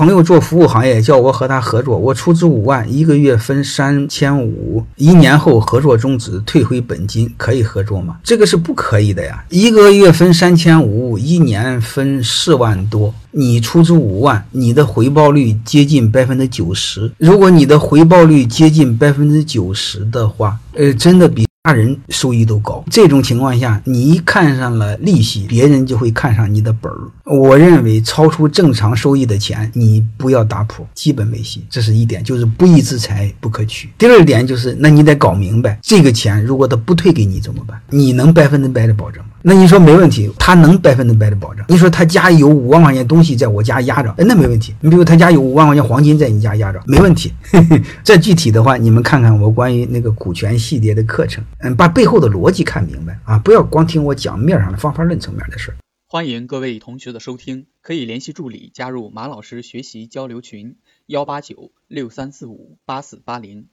朋友做服务行业，叫我和他合作，我出资五万，一个月分三千五，一年后合作终止，退回本金，可以合作吗？这个是不可以的呀！一个月分三千五，一年分四万多，你出资五万，你的回报率接近百分之九十。如果你的回报率接近百分之九十的话，呃，真的比。他人收益都高，这种情况下，你一看上了利息，别人就会看上你的本儿。我认为，超出正常收益的钱，你不要打谱，基本没戏。这是一点，就是不义之财不可取。第二点就是，那你得搞明白，这个钱如果他不退给你怎么办？你能百分之百的保证？那你说没问题，他能百分之百的保证？你说他家有五万块钱东西在我家压着，那没问题。你比如他家有五万块钱黄金在你家压着，没问题。再具体的话，你们看看我关于那个股权系列的课程，嗯，把背后的逻辑看明白啊，不要光听我讲面上的方法论层面的事儿。欢迎各位同学的收听，可以联系助理加入马老师学习交流群：幺八九六三四五八四八零。